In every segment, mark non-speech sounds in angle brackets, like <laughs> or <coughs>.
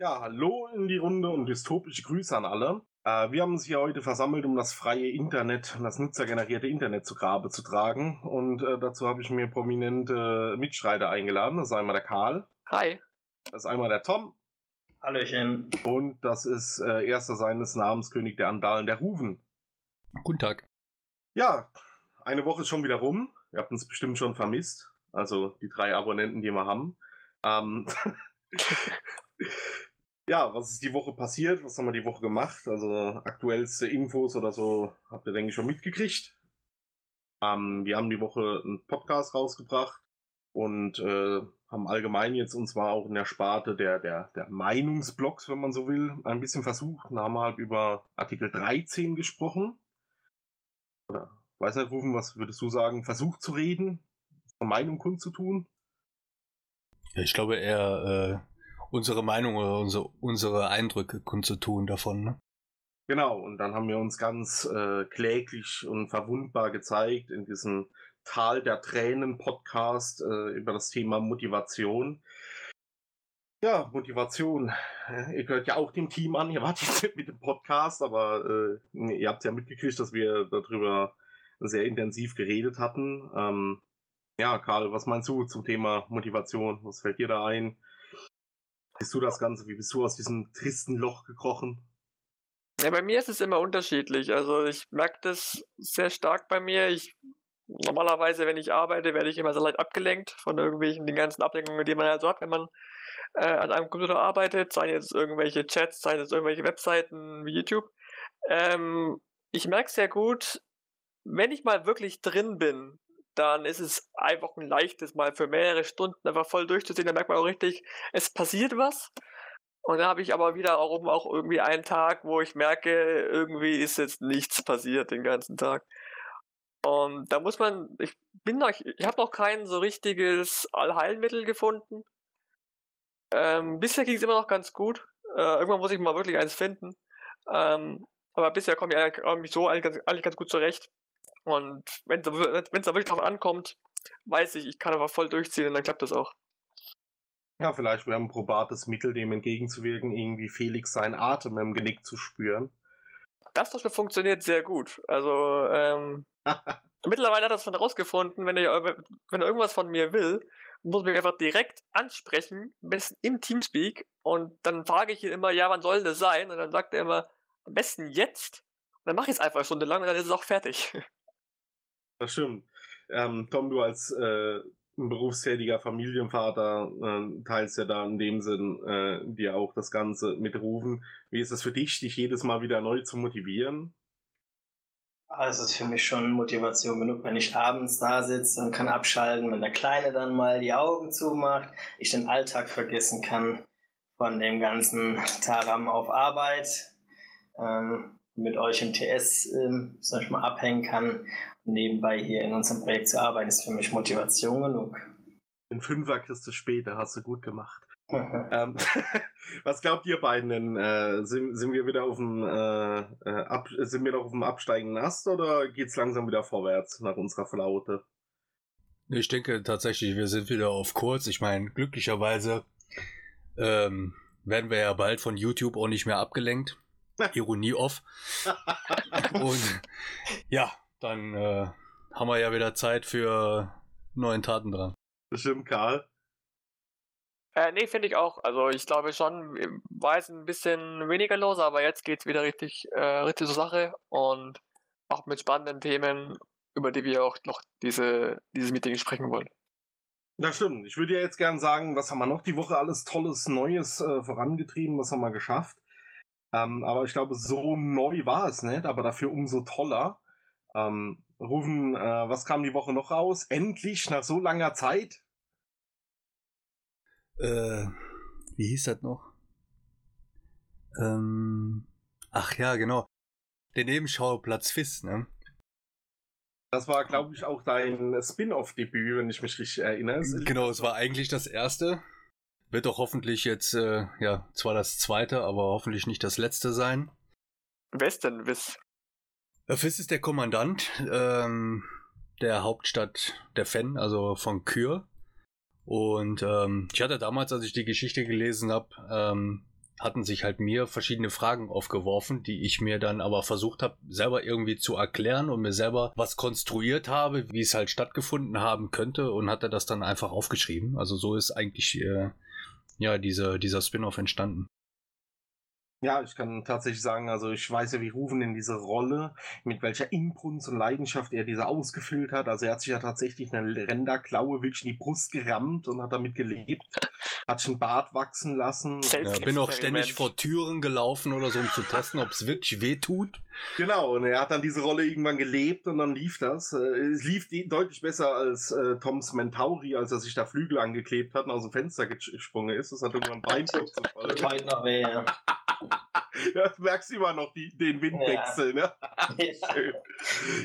Ja, hallo in die Runde und dystopische Grüße an alle. Äh, wir haben uns hier heute versammelt, um das freie Internet, das nutzergenerierte Internet zu Grabe zu tragen. Und äh, dazu habe ich mir prominente Mitstreiter eingeladen. Das ist einmal der Karl. Hi. Das ist einmal der Tom. Hallöchen. Und das ist äh, erster seines Namens König der Andalen, der Ruven. Guten Tag. Ja, eine Woche ist schon wieder rum. Ihr habt uns bestimmt schon vermisst. Also die drei Abonnenten, die wir haben. Ähm <laughs> <laughs> ja, was ist die Woche passiert? Was haben wir die Woche gemacht? Also aktuellste Infos oder so habt ihr, denke ich, schon mitgekriegt. Ähm, wir haben die Woche einen Podcast rausgebracht und äh, haben allgemein jetzt und zwar auch in der Sparte der, der, der Meinungsblogs, wenn man so will, ein bisschen versucht. Da haben wir halt über Artikel 13 gesprochen. Oder, weiß nicht, Rufen, was würdest du sagen? Versucht zu reden, Meinung kundzutun? Ich glaube eher äh, unsere Meinung oder unsere, unsere Eindrücke kundzutun davon. Ne? Genau, und dann haben wir uns ganz äh, kläglich und verwundbar gezeigt in diesem Tal der Tränen Podcast äh, über das Thema Motivation. Ja, Motivation. Ihr gehört ja auch dem Team an, ihr wart <laughs> jetzt mit dem Podcast, aber äh, ihr habt ja mitgekriegt, dass wir darüber sehr intensiv geredet hatten. Ähm, ja, Karl, was meinst du zum Thema Motivation? Was fällt dir da ein? Bist du das Ganze? Wie bist du aus diesem tristen Loch gekrochen? Ja, bei mir ist es immer unterschiedlich. Also ich merke das sehr stark bei mir. Ich normalerweise, wenn ich arbeite, werde ich immer sehr leicht abgelenkt von irgendwelchen den ganzen Ablenkungen, die man halt so hat, wenn man äh, an einem Computer arbeitet, seien jetzt irgendwelche Chats, seien jetzt irgendwelche Webseiten wie YouTube. Ähm, ich merke sehr gut, wenn ich mal wirklich drin bin, dann ist es einfach ein leichtes, mal für mehrere Stunden einfach voll durchzuziehen. Da merkt man auch richtig, es passiert was. Und da habe ich aber wieder auch, auch irgendwie einen Tag, wo ich merke, irgendwie ist jetzt nichts passiert den ganzen Tag. Und da muss man, ich bin noch, ich habe noch kein so richtiges Allheilmittel gefunden. Ähm, bisher ging es immer noch ganz gut. Äh, irgendwann muss ich mal wirklich eins finden. Ähm, aber bisher komme ich eigentlich so eigentlich ganz, eigentlich ganz gut zurecht. Und wenn es da wirklich drauf ankommt, weiß ich, ich kann aber voll durchziehen und dann klappt das auch. Ja, vielleicht wäre ein probates Mittel, dem entgegenzuwirken, irgendwie Felix seinen Atem im Genick zu spüren. Das zum funktioniert sehr gut. Also, ähm, <laughs> mittlerweile hat er es schon rausgefunden, wenn er, wenn er irgendwas von mir will, muss mich einfach direkt ansprechen, am besten im Teamspeak, und dann frage ich ihn immer, ja, wann soll das sein? Und dann sagt er immer, am besten jetzt. Und dann mache ich es einfach eine Stunde lang und dann ist es auch fertig. <laughs> Das stimmt. Ähm, Tom, du als äh, berufstätiger Familienvater äh, teilst ja da in dem Sinn äh, dir auch das Ganze mit Rufen. Wie ist es für dich, dich jedes Mal wieder neu zu motivieren? Also es ist für mich schon Motivation genug, wenn ich abends da sitze und kann abschalten, wenn der Kleine dann mal die Augen zumacht, ich den Alltag vergessen kann von dem ganzen Taram auf Arbeit. Ähm, mit euch im TS, ähm, sag ich mal, abhängen kann. Nebenbei hier in unserem Projekt zu arbeiten, ist für mich Motivation genug. In Fünfer kriegst du später, hast du gut gemacht. ähm, <laughs> was glaubt ihr beiden denn? Äh, sind, sind wir wieder auf dem äh, äh, ab, sind wir noch auf dem absteigenden Ast oder geht's langsam wieder vorwärts nach unserer Flaute? Ich denke tatsächlich, wir sind wieder auf Kurs. Ich meine, glücklicherweise ähm, werden wir ja bald von YouTube auch nicht mehr abgelenkt. <laughs> Ironie off. <laughs> Und ja, dann äh, haben wir ja wieder Zeit für neuen Taten dran. Bestimmt, Karl. Äh, nee, finde ich auch. Also ich glaube schon, war jetzt ein bisschen weniger los, aber jetzt geht's wieder richtig, äh, richtig zur Sache und auch mit spannenden Themen, über die wir auch noch diese, dieses Meeting sprechen wollen. Das stimmt. Ich würde ja jetzt gern sagen, was haben wir noch die Woche alles Tolles, Neues äh, vorangetrieben, was haben wir geschafft. Ähm, aber ich glaube, so neu war es nicht, aber dafür umso toller. Ähm, Rufen, äh, was kam die Woche noch raus? Endlich, nach so langer Zeit? Äh, wie hieß das noch? Ähm, ach ja, genau. Der Nebenschauplatz FIS, ne? Das war, glaube ich, auch dein Spin-off-Debüt, wenn ich mich richtig erinnere. Genau, es war eigentlich das erste. Wird doch hoffentlich jetzt, äh, ja, zwar das zweite, aber hoffentlich nicht das letzte sein. Wer ist denn Wiss? Wiss ist der Kommandant ähm, der Hauptstadt der Fen, also von Kür. Und ähm, ich hatte damals, als ich die Geschichte gelesen habe, ähm, hatten sich halt mir verschiedene Fragen aufgeworfen, die ich mir dann aber versucht habe, selber irgendwie zu erklären und mir selber was konstruiert habe, wie es halt stattgefunden haben könnte und hatte das dann einfach aufgeschrieben. Also so ist eigentlich äh, ja diese, dieser Spin-off entstanden. Ja, ich kann tatsächlich sagen, also ich weiß ja, wie Rufen in diese Rolle, mit welcher Inbrunst und Leidenschaft er diese ausgefüllt hat. Also er hat sich ja tatsächlich eine Renderklaue wirklich in die Brust gerammt und hat damit gelebt. Hat schon Bart wachsen lassen. Ja, bin auch ständig vor Türen gelaufen oder so, um zu testen, ob es wirklich weh tut. Genau, und er hat dann diese Rolle irgendwann gelebt und dann lief das. Äh, es lief deutlich besser als äh, Toms Mentauri, als er sich da Flügel angeklebt hat und aus dem Fenster gesprungen ist. Das hat irgendwann Beinbruch zu Fall. Ja. <laughs> ja, merkst immer noch die, den Windwechsel, ja. ne? <laughs> Schön.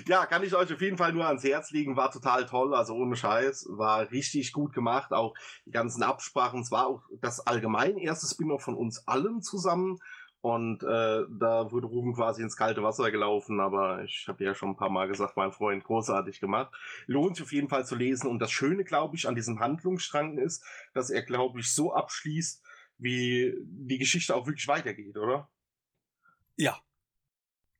Ja, kann ich euch auf jeden Fall nur ans Herz legen. War total toll, also ohne Scheiß. War richtig gut gemacht. Auch die ganzen Absprachen. Es war auch das allgemein erste Spin-off von uns allen zusammen. Und äh, da wurde Ruben quasi ins kalte Wasser gelaufen, aber ich habe ja schon ein paar Mal gesagt, mein Freund, großartig gemacht. Lohnt sich auf jeden Fall zu lesen. Und das Schöne, glaube ich, an diesem Handlungsstrang ist, dass er, glaube ich, so abschließt, wie die Geschichte auch wirklich weitergeht, oder? Ja,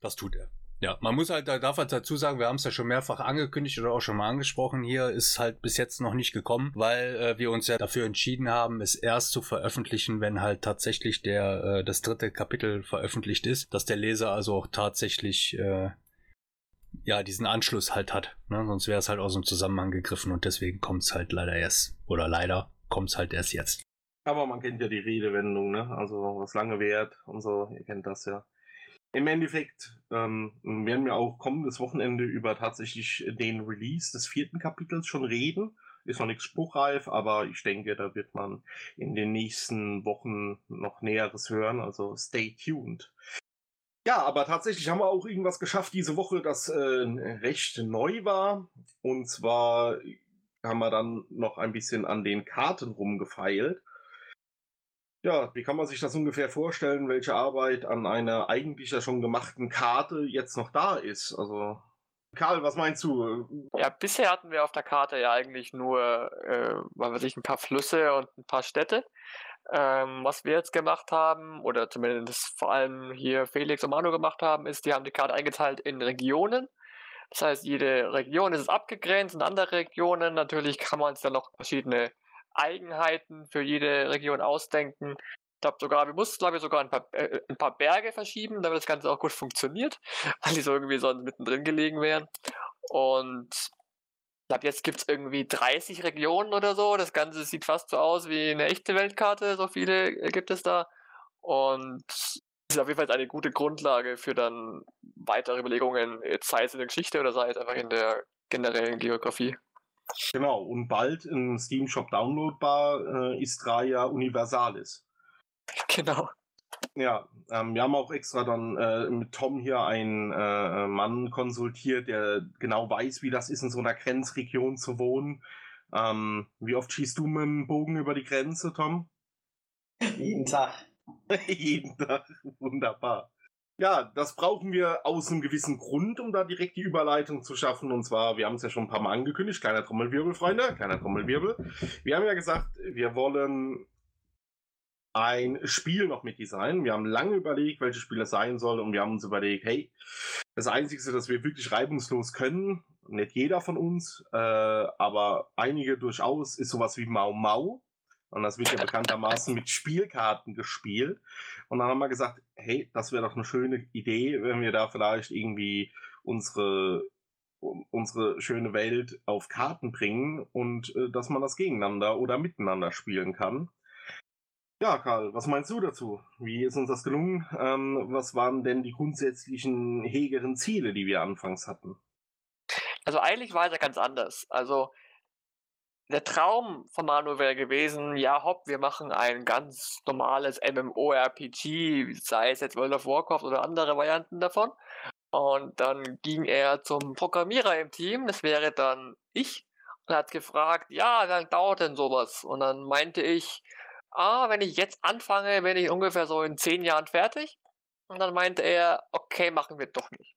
das tut er. Ja, man muss halt, da darf halt dazu sagen, wir haben es ja schon mehrfach angekündigt oder auch schon mal angesprochen, hier ist halt bis jetzt noch nicht gekommen, weil äh, wir uns ja dafür entschieden haben, es erst zu veröffentlichen, wenn halt tatsächlich der äh, das dritte Kapitel veröffentlicht ist, dass der Leser also auch tatsächlich äh, ja diesen Anschluss halt hat. Ne? Sonst wäre es halt aus dem Zusammenhang gegriffen und deswegen kommt es halt leider erst, oder leider kommt es halt erst jetzt. Aber man kennt ja die Redewendung, ne? Also was lange währt und so, ihr kennt das ja. Im Endeffekt ähm, werden wir auch kommendes Wochenende über tatsächlich den Release des vierten Kapitels schon reden. Ist noch nichts spruchreif, aber ich denke, da wird man in den nächsten Wochen noch Näheres hören. Also stay tuned. Ja, aber tatsächlich haben wir auch irgendwas geschafft diese Woche, das äh, recht neu war. Und zwar haben wir dann noch ein bisschen an den Karten rumgefeilt. Ja, wie kann man sich das ungefähr vorstellen, welche Arbeit an einer eigentlich ja schon gemachten Karte jetzt noch da ist? Also, Karl, was meinst du? Ja, bisher hatten wir auf der Karte ja eigentlich nur, äh, was weiß ich, ein paar Flüsse und ein paar Städte. Ähm, was wir jetzt gemacht haben, oder zumindest vor allem hier Felix und Manu gemacht haben, ist, die haben die Karte eingeteilt in Regionen. Das heißt, jede Region ist abgegrenzt in andere Regionen. Natürlich kann man sich dann noch verschiedene Eigenheiten für jede Region ausdenken. Ich glaube sogar, wir mussten, glaube ich, sogar ein paar, äh, ein paar Berge verschieben, damit das Ganze auch gut funktioniert, <laughs> weil die so irgendwie sonst mittendrin gelegen wären. Und ich glaube, jetzt gibt es irgendwie 30 Regionen oder so. Das Ganze sieht fast so aus wie eine echte Weltkarte, so viele äh, gibt es da. Und das ist auf jeden Fall eine gute Grundlage für dann weitere Überlegungen, sei es in der Geschichte oder sei es einfach in der generellen Geografie. Genau, und bald im Steam Shop downloadbar äh, ist Raya Universalis. <laughs> Genau. Ja, ähm, wir haben auch extra dann äh, mit Tom hier einen äh, Mann konsultiert, der genau weiß, wie das ist, in so einer Grenzregion zu wohnen. Ähm, wie oft schießt du mit dem Bogen über die Grenze, Tom? Jeden Tag. <laughs> Jeden Tag, wunderbar. Ja, das brauchen wir aus einem gewissen Grund, um da direkt die Überleitung zu schaffen. Und zwar, wir haben es ja schon ein paar Mal angekündigt, kleiner Trommelwirbel, Freunde, kleiner Trommelwirbel. Wir haben ja gesagt, wir wollen ein Spiel noch mit designen. Wir haben lange überlegt, welches Spiel es sein soll und wir haben uns überlegt, hey, das Einzige, das wir wirklich reibungslos können, nicht jeder von uns, äh, aber einige durchaus, ist sowas wie Mau Mau. Und das wird ja bekanntermaßen mit Spielkarten gespielt. Und dann haben wir gesagt, hey, das wäre doch eine schöne Idee, wenn wir da vielleicht irgendwie unsere unsere schöne Welt auf Karten bringen und äh, dass man das gegeneinander oder miteinander spielen kann. Ja, Karl, was meinst du dazu? Wie ist uns das gelungen? Ähm, was waren denn die grundsätzlichen hegeren Ziele, die wir anfangs hatten? Also eigentlich war es ja ganz anders. Also der Traum von Manu wäre gewesen, ja hopp, wir machen ein ganz normales MMORPG, sei es jetzt World of Warcraft oder andere Varianten davon. Und dann ging er zum Programmierer im Team, das wäre dann ich, und hat gefragt, ja, wie lange dauert denn sowas? Und dann meinte ich, ah, wenn ich jetzt anfange, bin ich ungefähr so in zehn Jahren fertig. Und dann meinte er, okay, machen wir doch nicht.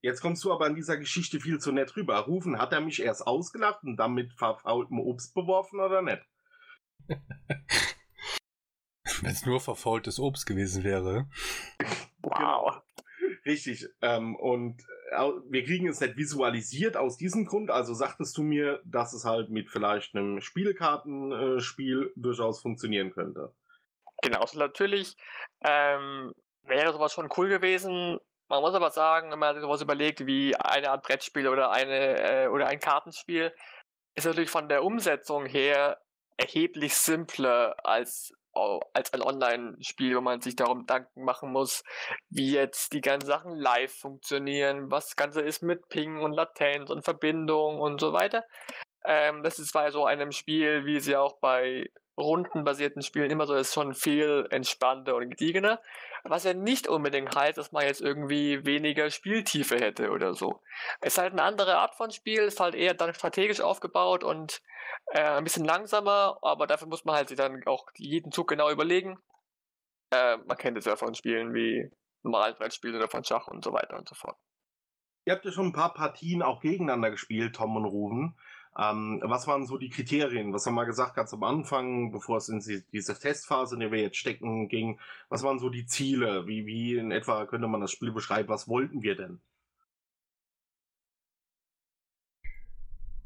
Jetzt kommst du aber an dieser Geschichte viel zu nett rüber. Rufen, hat er mich erst ausgelacht und dann mit verfaultem Obst beworfen oder nicht? <laughs> Wenn es nur verfaultes Obst gewesen wäre. Wow. Richtig. Ähm, und äh, wir kriegen es nicht visualisiert aus diesem Grund. Also sagtest du mir, dass es halt mit vielleicht einem Spielkartenspiel äh, durchaus funktionieren könnte. Genau, also natürlich ähm, wäre sowas schon cool gewesen. Man muss aber sagen, wenn man sich sowas überlegt wie eine Art Brettspiel oder eine äh, oder ein Kartenspiel, ist natürlich von der Umsetzung her erheblich simpler als als ein Online-Spiel, wo man sich darum Gedanken machen muss, wie jetzt die ganzen Sachen live funktionieren, was das Ganze ist mit Ping und Latenz und Verbindung und so weiter. Ähm, das ist bei so einem Spiel, wie es ja auch bei rundenbasierten Spielen immer so ist, schon viel entspannter und gediegener. Was ja nicht unbedingt heißt, dass man jetzt irgendwie weniger Spieltiefe hätte oder so. Es ist halt eine andere Art von Spiel, ist halt eher dann strategisch aufgebaut und äh, ein bisschen langsamer, aber dafür muss man halt sich dann auch jeden Zug genau überlegen. Äh, man kennt es ja von Spielen wie normalen Brettspielen oder von Schach und so weiter und so fort. Ihr habt ja schon ein paar Partien auch gegeneinander gespielt, Tom und Ruven. Ähm, was waren so die Kriterien? Was haben wir gesagt ganz am Anfang, bevor es in diese Testphase, in der wir jetzt stecken, ging? Was waren so die Ziele? Wie, wie in etwa könnte man das Spiel beschreiben? Was wollten wir denn?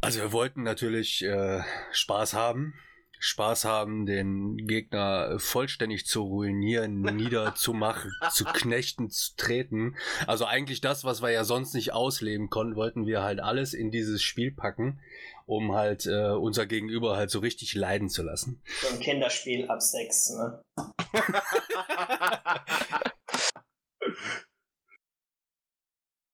Also wir wollten natürlich äh, Spaß haben. Spaß haben, den Gegner vollständig zu ruinieren, <laughs> niederzumachen, zu knechten, zu treten. Also eigentlich das, was wir ja sonst nicht ausleben konnten, wollten wir halt alles in dieses Spiel packen, um halt äh, unser Gegenüber halt so richtig leiden zu lassen. So ein Kinderspiel ab sechs, ne? <laughs> <laughs>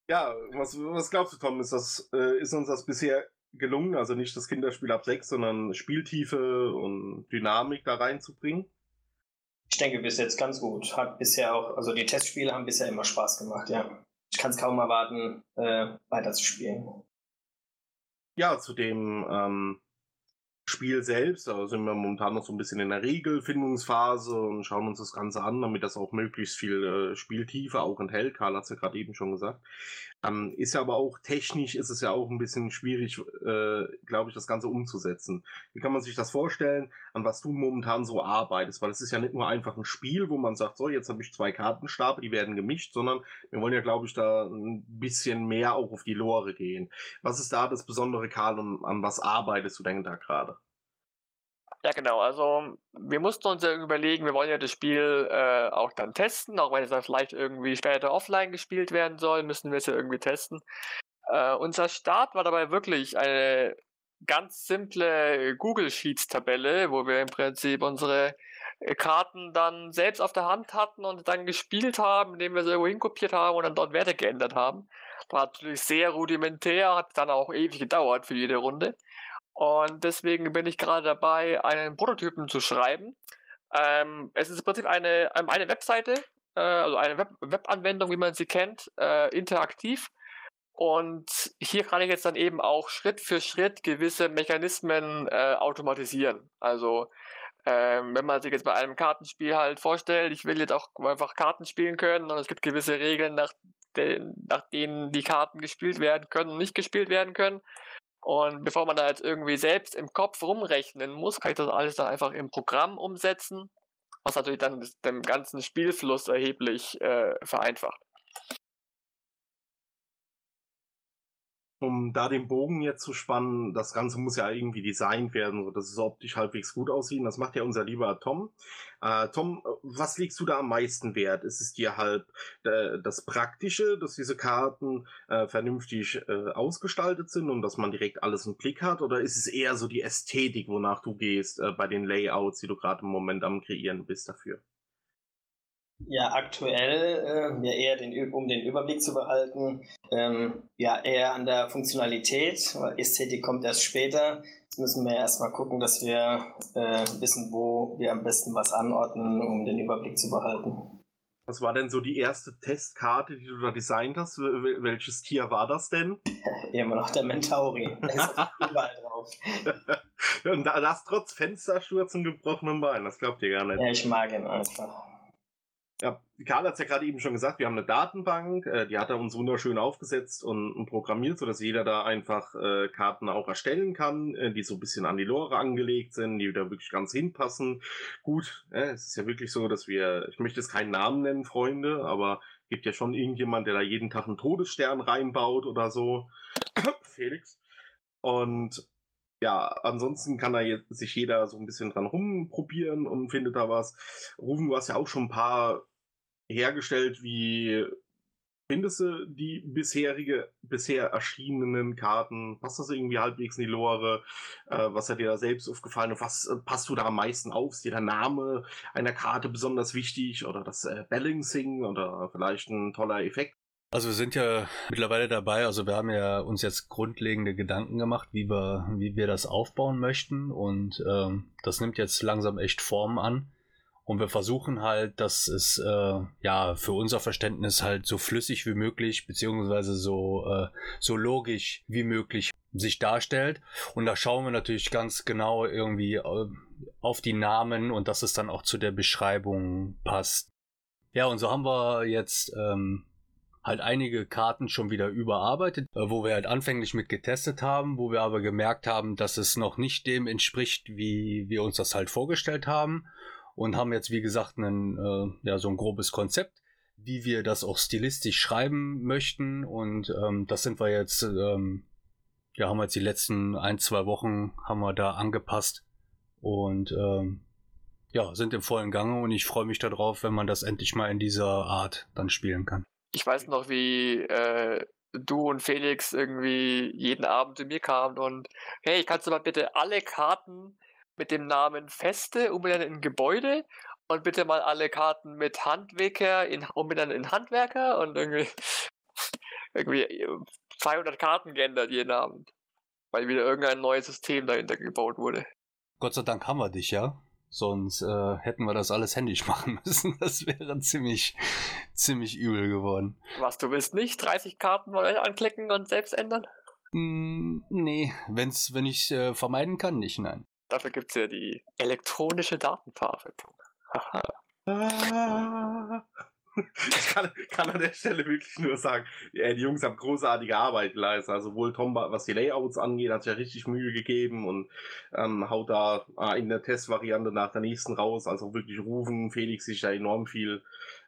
ja, was, was glaubst du, Tom? Ist, das, äh, ist uns das bisher gelungen, also nicht das Kinderspiel ab 6, sondern Spieltiefe und Dynamik da reinzubringen? Ich denke bis jetzt ganz gut. Hat bisher auch, also die Testspiele haben bisher immer Spaß gemacht, ja. Ich kann es kaum erwarten, äh, weiterzuspielen. Ja, zu dem ähm, Spiel selbst, da sind wir momentan noch so ein bisschen in der Regelfindungsphase und schauen uns das Ganze an, damit das auch möglichst viel äh, Spieltiefe auch enthält. Karl hat es ja gerade eben schon gesagt. Ähm, ist ja aber auch technisch ist es ja auch ein bisschen schwierig, äh, glaube ich, das Ganze umzusetzen. Wie kann man sich das vorstellen, an was du momentan so arbeitest? Weil es ist ja nicht nur einfach ein Spiel, wo man sagt, so, jetzt habe ich zwei Kartenstapel, die werden gemischt, sondern wir wollen ja, glaube ich, da ein bisschen mehr auch auf die Lore gehen. Was ist da das Besondere, Karl, und an was arbeitest du denn da gerade? Ja, genau. Also wir mussten uns ja überlegen, wir wollen ja das Spiel äh, auch dann testen, auch wenn es dann vielleicht irgendwie später offline gespielt werden soll, müssen wir es ja irgendwie testen. Äh, unser Start war dabei wirklich eine ganz simple Google Sheets Tabelle, wo wir im Prinzip unsere äh, Karten dann selbst auf der Hand hatten und dann gespielt haben, indem wir sie irgendwo hinkopiert haben und dann dort Werte geändert haben. War natürlich sehr rudimentär, hat dann auch ewig gedauert für jede Runde. Und deswegen bin ich gerade dabei, einen Prototypen zu schreiben. Ähm, es ist im Prinzip eine, ähm, eine Webseite, äh, also eine Web Webanwendung, wie man sie kennt, äh, interaktiv. Und hier kann ich jetzt dann eben auch Schritt für Schritt gewisse Mechanismen äh, automatisieren. Also ähm, wenn man sich jetzt bei einem Kartenspiel halt vorstellt, ich will jetzt auch einfach Karten spielen können und es gibt gewisse Regeln, nach, de nach denen die Karten gespielt werden können und nicht gespielt werden können. Und bevor man da jetzt irgendwie selbst im Kopf rumrechnen muss, kann ich das alles dann einfach im Programm umsetzen, was natürlich dann den ganzen Spielfluss erheblich äh, vereinfacht. Um da den Bogen jetzt zu spannen, das Ganze muss ja irgendwie designt werden, sodass es optisch halbwegs gut aussieht. Das macht ja unser lieber Tom. Äh, Tom, was legst du da am meisten Wert? Ist es dir halt äh, das Praktische, dass diese Karten äh, vernünftig äh, ausgestaltet sind und dass man direkt alles im Blick hat? Oder ist es eher so die Ästhetik, wonach du gehst äh, bei den Layouts, die du gerade im Moment am Kreieren bist dafür? Ja, aktuell, äh, ja eher den, um den Überblick zu behalten, ähm, ja eher an der Funktionalität, weil Ästhetik kommt erst später. Jetzt müssen wir erstmal gucken, dass wir äh, wissen, wo wir am besten was anordnen, um den Überblick zu behalten. Was war denn so die erste Testkarte, die du da designt hast? Welches Tier war das denn? <laughs> Immer noch der Mentauri. <laughs> Da ist überall drauf. <laughs> Und das trotz Fenstersturz und gebrochenem Bein, das glaubt ihr gar nicht. Ja, ich mag ihn einfach. Ja, Karl hat es ja gerade eben schon gesagt, wir haben eine Datenbank, äh, die hat er uns wunderschön aufgesetzt und, und programmiert, sodass jeder da einfach äh, Karten auch erstellen kann, äh, die so ein bisschen an die Lore angelegt sind, die da wirklich ganz hinpassen. Gut, äh, es ist ja wirklich so, dass wir, ich möchte jetzt keinen Namen nennen, Freunde, aber gibt ja schon irgendjemand, der da jeden Tag einen Todesstern reinbaut oder so. <coughs> Felix. Und ja, ansonsten kann da jetzt sich jeder so ein bisschen dran rumprobieren und findet da was. Rufen, du hast ja auch schon ein paar hergestellt. Wie findest du die bisherige, bisher erschienenen Karten? Passt das irgendwie halbwegs in die Lore? Äh, was hat dir da selbst aufgefallen? Und was äh, passt du da am meisten auf? Ist dir der Name einer Karte besonders wichtig? Oder das äh, Balancing? Oder vielleicht ein toller Effekt? Also wir sind ja mittlerweile dabei, also wir haben ja uns jetzt grundlegende Gedanken gemacht, wie wir, wie wir das aufbauen möchten und ähm, das nimmt jetzt langsam echt Form an. Und wir versuchen halt, dass es äh, ja für unser Verständnis halt so flüssig wie möglich, beziehungsweise so, äh, so logisch wie möglich sich darstellt. Und da schauen wir natürlich ganz genau irgendwie äh, auf die Namen und dass es dann auch zu der Beschreibung passt. Ja, und so haben wir jetzt ähm, halt einige Karten schon wieder überarbeitet, äh, wo wir halt anfänglich mit getestet haben, wo wir aber gemerkt haben, dass es noch nicht dem entspricht, wie wir uns das halt vorgestellt haben und haben jetzt wie gesagt einen, äh, ja so ein grobes Konzept, wie wir das auch stilistisch schreiben möchten und ähm, das sind wir jetzt ähm, ja haben wir jetzt die letzten ein zwei Wochen haben wir da angepasst und ähm, ja, sind im vollen Gange und ich freue mich darauf, wenn man das endlich mal in dieser Art dann spielen kann. Ich weiß noch, wie äh, du und Felix irgendwie jeden Abend zu mir kamen und hey, kannst du mal bitte alle Karten mit dem Namen Feste umbenennen in Gebäude und bitte mal alle Karten mit Handwerker in, umbenennen in Handwerker und irgendwie, <laughs> irgendwie 200 Karten geändert jeden Abend, weil wieder irgendein neues System dahinter gebaut wurde. Gott sei Dank haben wir dich, ja. Sonst äh, hätten wir das alles händisch <laughs> machen müssen. Das wäre ziemlich, ziemlich übel geworden. Was, du willst nicht 30 Karten mal anklicken und selbst ändern? Mm, nee, wenn's, wenn ich äh, vermeiden kann, nicht, nein. Dafür gibt es ja die elektronische Datenverarbeitung. Haha. Ah. <laughs> ich kann, kann, an der Stelle wirklich nur sagen, die Jungs haben großartige Arbeit geleistet. Also sowohl Tom, was die Layouts angeht, hat sich ja richtig Mühe gegeben und ähm, haut da äh, in der Testvariante nach der nächsten raus. Also wirklich Rufen, Felix sich da enorm viel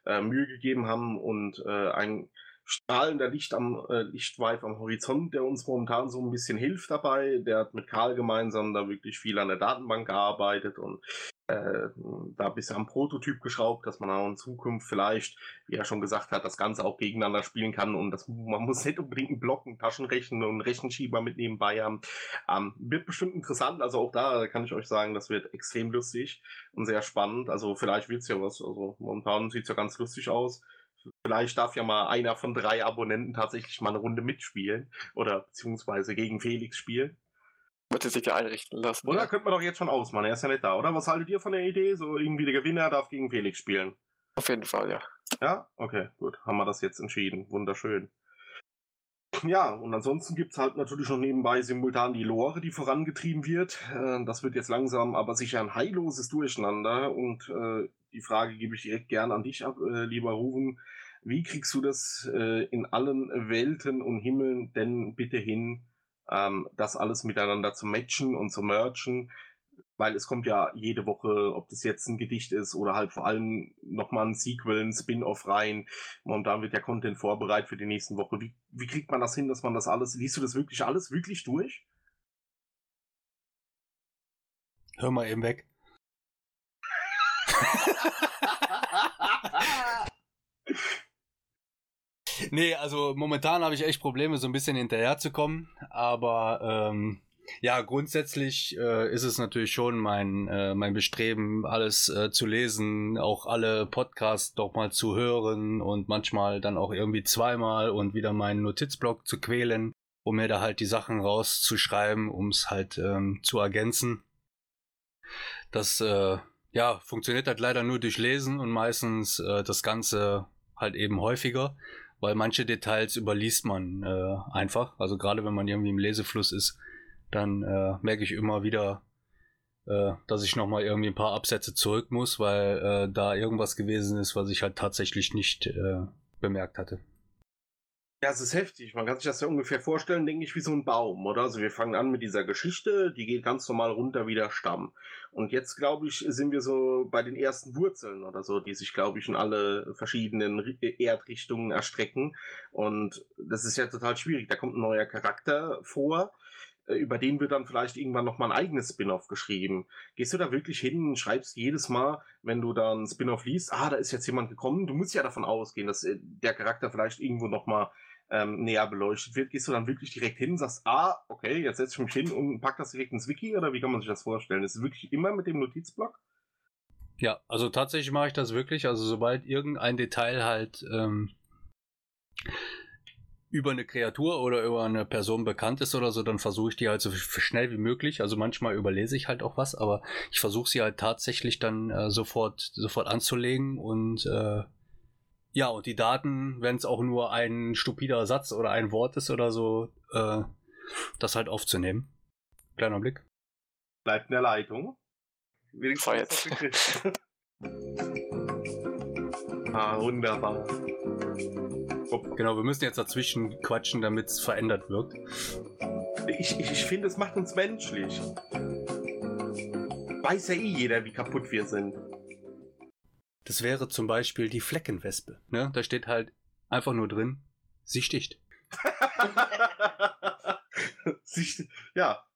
äh, Mühe gegeben haben und äh, ein strahlender Licht am äh, Lichtweif am Horizont, der uns momentan so ein bisschen hilft dabei. Der hat mit Karl gemeinsam da wirklich viel an der Datenbank gearbeitet und äh, da ein bisschen am Prototyp geschraubt, dass man auch in Zukunft vielleicht, wie er schon gesagt hat, das Ganze auch gegeneinander spielen kann und das, man muss nicht unbedingt einen Block, einen Taschenrechner und Rechenschieber mit nebenbei haben. Ähm, wird bestimmt interessant, also auch da kann ich euch sagen, das wird extrem lustig und sehr spannend. Also vielleicht wird's ja was, also momentan sieht's ja ganz lustig aus. Vielleicht darf ja mal einer von drei Abonnenten tatsächlich mal eine Runde mitspielen oder beziehungsweise gegen Felix spielen. Wird sich ja einrichten lassen. Oder ja. könnte man doch jetzt schon ausmachen, er ist ja nicht da, oder? Was haltet ihr von der Idee? So irgendwie der Gewinner darf gegen Felix spielen. Auf jeden Fall, ja. Ja? Okay, gut. Haben wir das jetzt entschieden. Wunderschön. Ja, und ansonsten gibt es halt natürlich noch nebenbei simultan die Lore, die vorangetrieben wird. Äh, das wird jetzt langsam aber sicher ein heilloses Durcheinander. Und äh, die Frage gebe ich direkt gern an dich ab, äh, lieber Ruven. Wie kriegst du das äh, in allen Welten und Himmeln denn bitte hin, ähm, das alles miteinander zu matchen und zu merchen, weil es kommt ja jede Woche, ob das jetzt ein Gedicht ist oder halt vor allem nochmal ein Sequel, ein Spin-off rein. Momentan wird der Content vorbereitet für die nächsten Woche. Wie, wie kriegt man das hin, dass man das alles, liest du das wirklich alles wirklich durch? Hör mal eben weg. <laughs> <laughs> nee, also momentan habe ich echt Probleme, so ein bisschen hinterherzukommen. Aber ähm, ja, grundsätzlich äh, ist es natürlich schon mein, äh, mein Bestreben, alles äh, zu lesen, auch alle Podcasts doch mal zu hören und manchmal dann auch irgendwie zweimal und wieder meinen Notizblock zu quälen, um mir da halt die Sachen rauszuschreiben, um es halt ähm, zu ergänzen. Das äh, ja, funktioniert halt leider nur durch Lesen und meistens äh, das Ganze halt eben häufiger weil manche Details überliest man äh, einfach. Also gerade wenn man irgendwie im Lesefluss ist, dann äh, merke ich immer wieder, äh, dass ich nochmal irgendwie ein paar Absätze zurück muss, weil äh, da irgendwas gewesen ist, was ich halt tatsächlich nicht äh, bemerkt hatte. Ja, es ist heftig. Man kann sich das ja ungefähr vorstellen, denke ich, wie so ein Baum, oder? Also wir fangen an mit dieser Geschichte, die geht ganz normal runter wie der Stamm. Und jetzt, glaube ich, sind wir so bei den ersten Wurzeln oder so, die sich, glaube ich, in alle verschiedenen Erdrichtungen erstrecken. Und das ist ja total schwierig. Da kommt ein neuer Charakter vor äh, über den wird dann vielleicht irgendwann nochmal ein eigenes Spin-off geschrieben. Gehst du da wirklich hin und schreibst jedes Mal, wenn du dann Spin-off liest, ah, da ist jetzt jemand gekommen, du musst ja davon ausgehen, dass äh, der Charakter vielleicht irgendwo nochmal ähm, näher beleuchtet wird, gehst du dann wirklich direkt hin und sagst, ah, okay, jetzt setze ich mich hin und pack das direkt ins Wiki oder wie kann man sich das vorstellen? Ist es wirklich immer mit dem Notizblock? Ja, also tatsächlich mache ich das wirklich. Also sobald irgendein Detail halt ähm, über eine Kreatur oder über eine Person bekannt ist oder so, dann versuche ich die halt so schnell wie möglich. Also manchmal überlese ich halt auch was, aber ich versuche sie halt tatsächlich dann äh, sofort, sofort anzulegen und äh, ja, und die Daten, wenn es auch nur ein stupider Satz oder ein Wort ist oder so, äh, das halt aufzunehmen. Kleiner Blick. Bleibt in der Leitung. Wenigstens ah, wunderbar. Genau, wir müssen jetzt dazwischen quatschen, damit es verändert wirkt. Ich, ich, ich finde, es macht uns menschlich. Weiß ja eh jeder, wie kaputt wir sind. Das wäre zum Beispiel die Fleckenwespe. Ne? Da steht halt einfach nur drin, sie sticht. <laughs> sie, ja,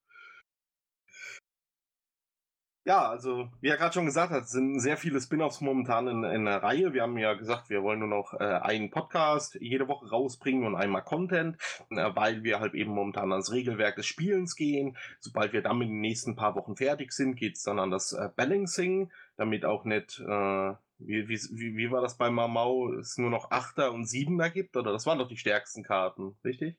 ja, also wie er gerade schon gesagt hat, sind sehr viele Spin-offs momentan in, in, der Reihe. Wir haben ja gesagt, wir wollen nur noch äh, einen Podcast jede Woche rausbringen und einmal Content, äh, weil wir halt eben momentan ans Regelwerk des Spielens gehen. Sobald wir damit in den nächsten paar Wochen fertig sind, geht es dann an das äh, Balancing, damit auch nicht, äh, wie, wie, wie war das bei Mamau, es nur noch Achter und Siebener gibt? Oder das waren doch die stärksten Karten, richtig?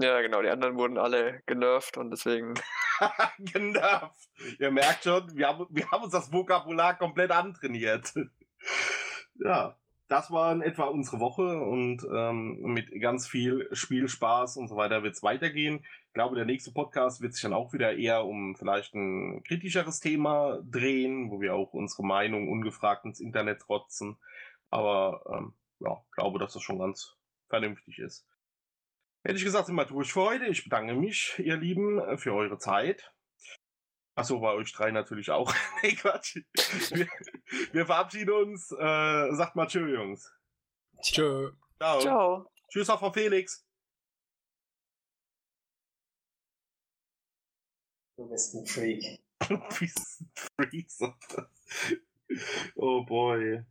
Ja, genau, die anderen wurden alle genervt und deswegen. <laughs> <laughs> genervt. Ihr merkt schon, wir haben, wir haben uns das Vokabular komplett antrainiert. ja, das war in etwa unsere Woche und ähm, mit ganz viel Spielspaß und so weiter wird es weitergehen. Ich glaube, der nächste Podcast wird sich dann auch wieder eher um vielleicht ein kritischeres Thema drehen, wo wir auch unsere Meinung ungefragt ins Internet trotzen. Aber ähm, ja, glaube, dass das schon ganz vernünftig ist. Hätte ich gesagt, sind wir durch für heute. Ich bedanke mich, ihr Lieben, für eure Zeit. Achso, bei euch drei natürlich auch. <laughs> nee, Quatsch. <laughs> Wir, wir verabschieden uns. Äh, sagt mal Tschö, Jungs. Tschö. Ciao. Ciao. Tschüss auch Frau Felix. Du bist ein Freak. <laughs> du bist ein Freak. oh boy.